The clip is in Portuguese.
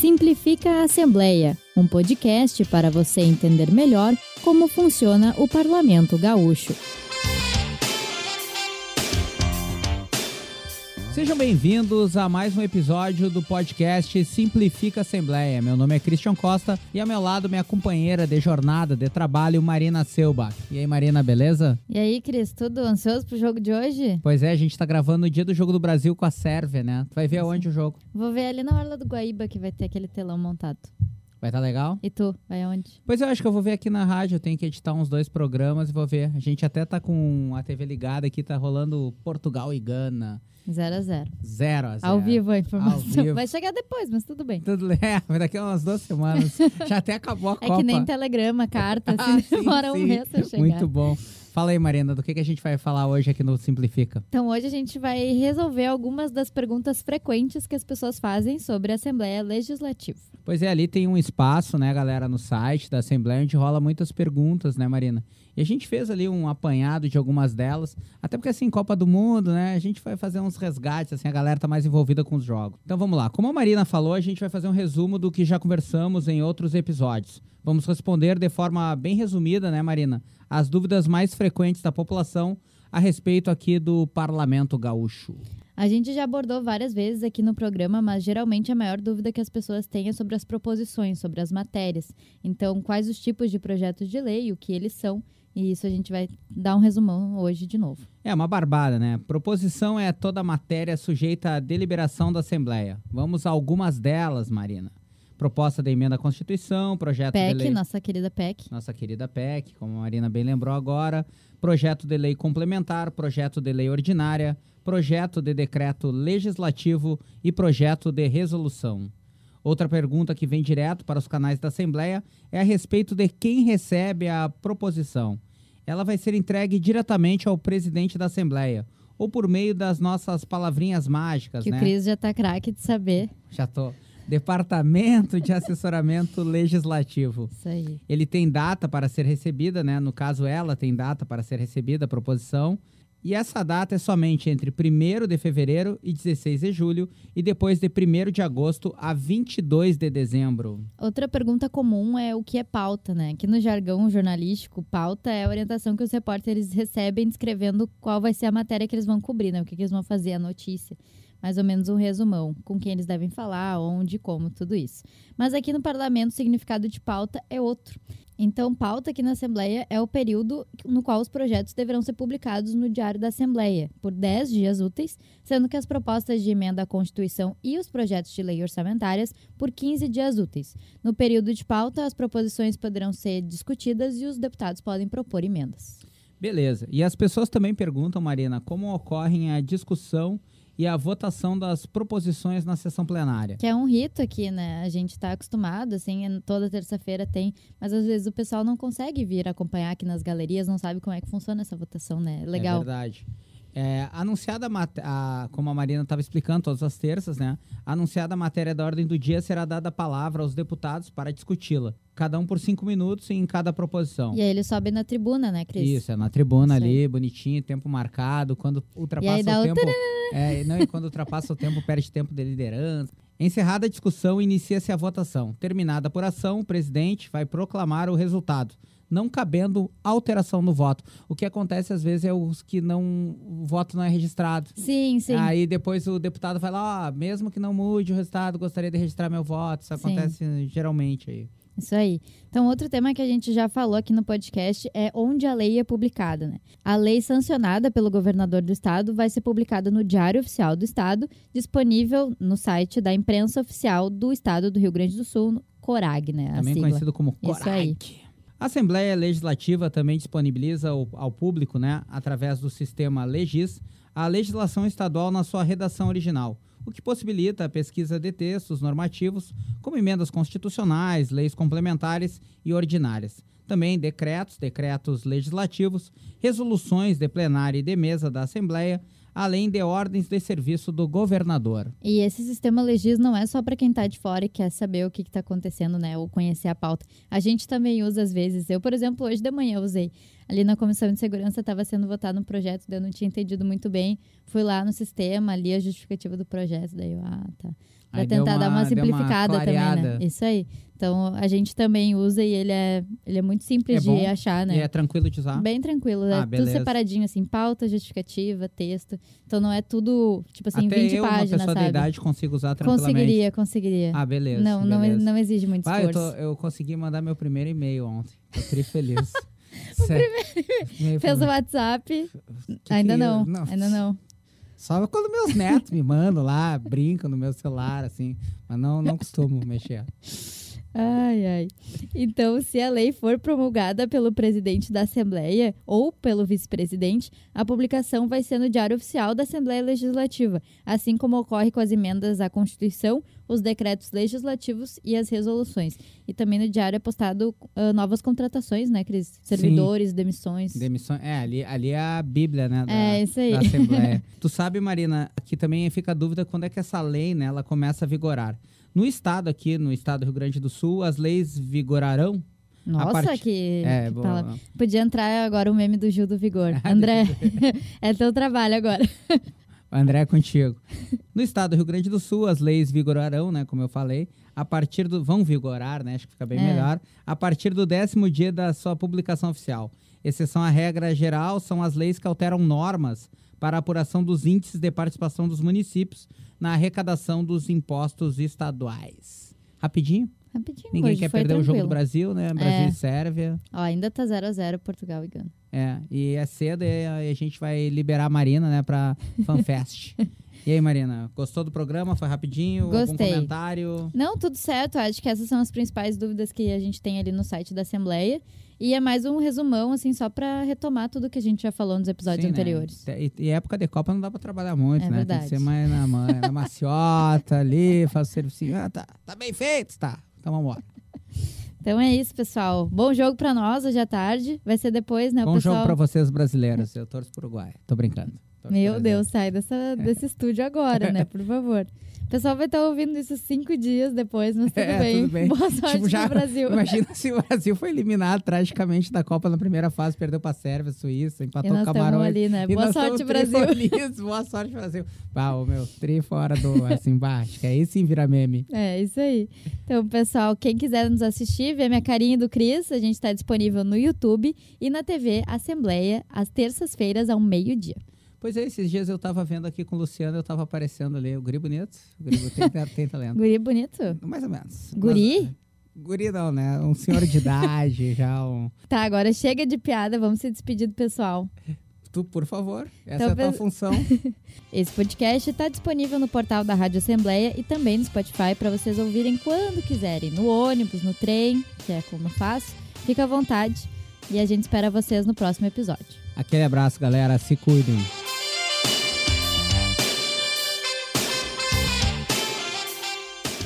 Simplifica a Assembleia, um podcast para você entender melhor como funciona o Parlamento Gaúcho. Sejam bem-vindos a mais um episódio do podcast Simplifica Assembleia. Meu nome é Christian Costa e ao meu lado minha companheira de jornada de trabalho, Marina Selbach. E aí, Marina, beleza? E aí, Cris, tudo ansioso pro jogo de hoje? Pois é, a gente tá gravando no dia do jogo do Brasil com a Sérvia, né? Tu vai ver aonde o jogo? Vou ver ali na Orla do Guaíba que vai ter aquele telão montado. Vai estar tá legal? E tu, vai aonde? Pois eu acho que eu vou ver aqui na rádio, eu tenho que editar uns dois programas e vou ver. A gente até tá com a TV ligada aqui, tá rolando Portugal e Gana. 0 a 0 0 a 0 Ao vivo a informação. vivo. Vai chegar depois, mas tudo bem. Tudo é, daqui a umas duas semanas. Já até acabou a É Copa. que nem telegrama, carta, Ah, assim, sim, demora um sim. mês pra chegar. Muito bom. Fala aí, Marina, do que, que a gente vai falar hoje aqui no Simplifica? Então, hoje a gente vai resolver algumas das perguntas frequentes que as pessoas fazem sobre a Assembleia Legislativa. Pois é, ali tem um espaço, né, galera, no site da Assembleia, onde rola muitas perguntas, né, Marina? E a gente fez ali um apanhado de algumas delas, até porque, assim, Copa do Mundo, né, a gente vai fazer uns resgates, assim, a galera tá mais envolvida com os jogos. Então vamos lá. Como a Marina falou, a gente vai fazer um resumo do que já conversamos em outros episódios. Vamos responder de forma bem resumida, né, Marina, as dúvidas mais frequentes da população a respeito aqui do Parlamento Gaúcho. A gente já abordou várias vezes aqui no programa, mas geralmente a maior dúvida que as pessoas têm é sobre as proposições, sobre as matérias. Então, quais os tipos de projetos de lei, o que eles são, e isso a gente vai dar um resumão hoje de novo. É uma barbada, né? Proposição é toda matéria sujeita à deliberação da Assembleia. Vamos a algumas delas, Marina. Proposta de emenda à Constituição, projeto de PEC, lei... nossa querida PEC. Nossa querida PEC, como a Marina bem lembrou agora. Projeto de lei complementar, projeto de lei ordinária, projeto de decreto legislativo e projeto de resolução. Outra pergunta que vem direto para os canais da Assembleia é a respeito de quem recebe a proposição. Ela vai ser entregue diretamente ao presidente da Assembleia ou por meio das nossas palavrinhas mágicas, Que né? o Cris já tá craque de saber. Já tô. Departamento de Assessoramento Legislativo. Isso aí. Ele tem data para ser recebida, né? No caso, ela tem data para ser recebida a proposição. E essa data é somente entre 1 de fevereiro e 16 de julho, e depois de 1 de agosto a 22 de dezembro. Outra pergunta comum é o que é pauta, né? Aqui no jargão jornalístico, pauta é a orientação que os repórteres recebem descrevendo qual vai ser a matéria que eles vão cobrir, né? O que, que eles vão fazer, a notícia. Mais ou menos um resumão, com quem eles devem falar, onde, como, tudo isso. Mas aqui no parlamento, o significado de pauta é outro. Então, pauta aqui na Assembleia é o período no qual os projetos deverão ser publicados no Diário da Assembleia, por 10 dias úteis, sendo que as propostas de emenda à Constituição e os projetos de lei orçamentárias por 15 dias úteis. No período de pauta, as proposições poderão ser discutidas e os deputados podem propor emendas. Beleza. E as pessoas também perguntam, Marina, como ocorrem a discussão e a votação das proposições na sessão plenária. Que é um rito aqui, né? A gente tá acostumado, assim, é- toda terça-feira tem, mas às vezes o pessoal não consegue vir acompanhar aqui nas galerias, não sabe como é que funciona essa votação, né? É Legal. verdade. É, anunciada, a a- como a Marina estava explicando todas as terças, né? Anunciada a matéria da ordem do dia, será dada a palavra aos deputados para discuti-la. Cada um por cinco minutos em cada proposição. e aí ele sobe na tribuna, né, Cris? Isso, é na tribuna Isso ali, bonitinho, tempo marcado. Quando ultrapassa o tempo. É, não, e quando ultrapassa o tempo, perde tempo de liderança. Encerrada a discussão, inicia-se a votação. Terminada a apuração, o presidente vai proclamar o resultado, não cabendo alteração no voto. O que acontece às vezes é os que não. O voto não é registrado. Sim, sim. Aí depois o deputado vai lá, ó, mesmo que não mude o resultado, gostaria de registrar meu voto. Isso Sim. acontece geralmente aí. Isso aí. Então, outro tema que a gente já falou aqui no podcast é onde a lei é publicada, né? A lei sancionada pelo governador do estado vai ser publicada no Diário Oficial do Estado, disponível no site da imprensa oficial do estado do Rio Grande do Sul, CORAG, né? Também sigla. conhecido como Isso CORAG. aí. A Assembleia Legislativa também disponibiliza ao, público, né, através do sistema Legis, a legislação estadual na sua redação original, o que possibilita a pesquisa de textos normativos, como emendas constitucionais, leis complementares e ordinárias. Também decretos, decretos legislativos, resoluções de plenária e de mesa da Assembleia, além de ordens de serviço do governador. E esse sistema Legis não é só para quem tá de fora e quer saber o que, que tá acontecendo, né? Ou conhecer a pauta. A gente também usa às vezes. Eu, por exemplo, hoje de manhã usei. Ali na Comissão de Segurança estava sendo votado um projeto, eu não tinha entendido muito bem. Fui lá no sistema, li a justificativa do projeto, daí eu, ah, tá. Deu tentar dar uma simplificada também, né? Isso aí. Então a gente também usa e ele é, ele é muito simples É de achar, né? E é tranquilo de usar? Bem tranquilo, é Ah, tudo beleza. separadinho, assim, pauta, justificativa, texto. Então não é tudo, tipo assim, Até 20 eu, uma páginas, pessoa da sabe? idade, consigo usar tranquilamente. Conseguiria, conseguiria. Ah, beleza. não, não, beleza. não exige muito Ah, eu, esforço. tô- eu consegui mandar meu primeiro e-mail ontem. Tô tri feliz. Sério. E-mail Fez o WhatsApp? que ainda que eu- não, não, ainda não. Só quando meus netos me mandam lá, brincam no meu celular, assim. Mas não, não costumo mexer. Ai, ai. Então, se a lei for promulgada pelo presidente da Assembleia ou pelo vice-presidente, a publicação vai ser no Diário Oficial da Assembleia Legislativa, assim como ocorre com as emendas à Constituição, os decretos legislativos e as resoluções. E também no Diário é postado ah, novas contratações, né, Cris? Servidores, demissões. Demissão. É, ali, ali é a Bíblia, né? Da, É, isso aí. da Assembleia. tu sabe, Marina, aqui também fica a dúvida quando é que essa lei, né, ela começa a vigorar. No estado aqui, no estado do Rio Grande do Sul, as leis vigorarão? Nossa, parte- que, É, que. Podia entrar agora o meme do Gil do Vigor. André, é teu trabalho agora. André, é contigo. No estado do Rio Grande do Sul, as leis vigorarão, né, como eu falei, a partir do... Vão vigorar, né, acho que fica bem É. melhor, a partir do décimo dia da sua publicação oficial. Exceção à regra geral são as leis que alteram normas para a apuração dos índices de participação dos municípios na arrecadação dos impostos estaduais. Rapidinho, Rapidinho, ninguém quer perder o jogo tranquilo. do Brasil, né? Brasil É. e Sérvia. Ó, ainda tá 0 a 0 Portugal e Gana. É, e é cedo e a gente vai liberar a Marina, né, pra FanFest. e aí, Marina, gostou do programa? Foi rapidinho? Algum Gostei. comentário? Não, tudo certo. Acho que essas são as principais dúvidas que a gente tem ali no site da Assembleia. E é mais um resumão, assim, só pra retomar tudo que a gente já falou nos episódios Sim, né? anteriores. E, e época de Copa não dá pra trabalhar muito, É né? Tem verdade. que ser mais na, ma- na maciota ali, faz o serviço. Ah, tá, tá bem feito, tá. Então vamos embora. Então é isso, pessoal. Bom jogo pra nós hoje à tarde. Vai ser depois, né, Bom pessoal? jogo pra vocês brasileiros. Eu torço pro Uruguai. Tô brincando. Pro Meu. Deus, sai dessa, desse estúdio agora, né? Por favor. O pessoal vai estar ouvindo isso cinco dias depois, mas tudo, É, bem. tudo bem. Boa sorte Tipo, já- Brasil. Imagina se o Brasil foi eliminado tragicamente da Copa na primeira fase, perdeu pra Sérvia, Suíça, empatou estamos Camarões. ali, né? Boa sorte, Brasil. Boa sorte, Brasil. Bah, o meu, tri fora do, assim, baixo. Que aí sim vira meme. É, isso aí. Então, pessoal, quem quiser nos assistir, ver minha carinha do Cris, a gente está disponível no YouTube e na TV Assembleia, às terças-feiras, ao meio-dia. Pois é, esses dias eu tava vendo aqui com o Luciano, eu tava aparecendo ali. O Guri bonito. O Guri tem, tem talento. Guri bonito? Mais ou menos. Guri? Mas, guri não, né? Um senhor de idade, já um... Tá, agora chega de piada, vamos se despedir do pessoal. Tu, por favor, essa Então, é a tua pe- função. Esse podcast está disponível no portal da Rádio Assembleia e também no Spotify para vocês ouvirem quando quiserem, no ônibus, no trem, que é como eu faço. Fica à vontade e a gente espera vocês no próximo episódio. Aquele abraço, galera. Se cuidem.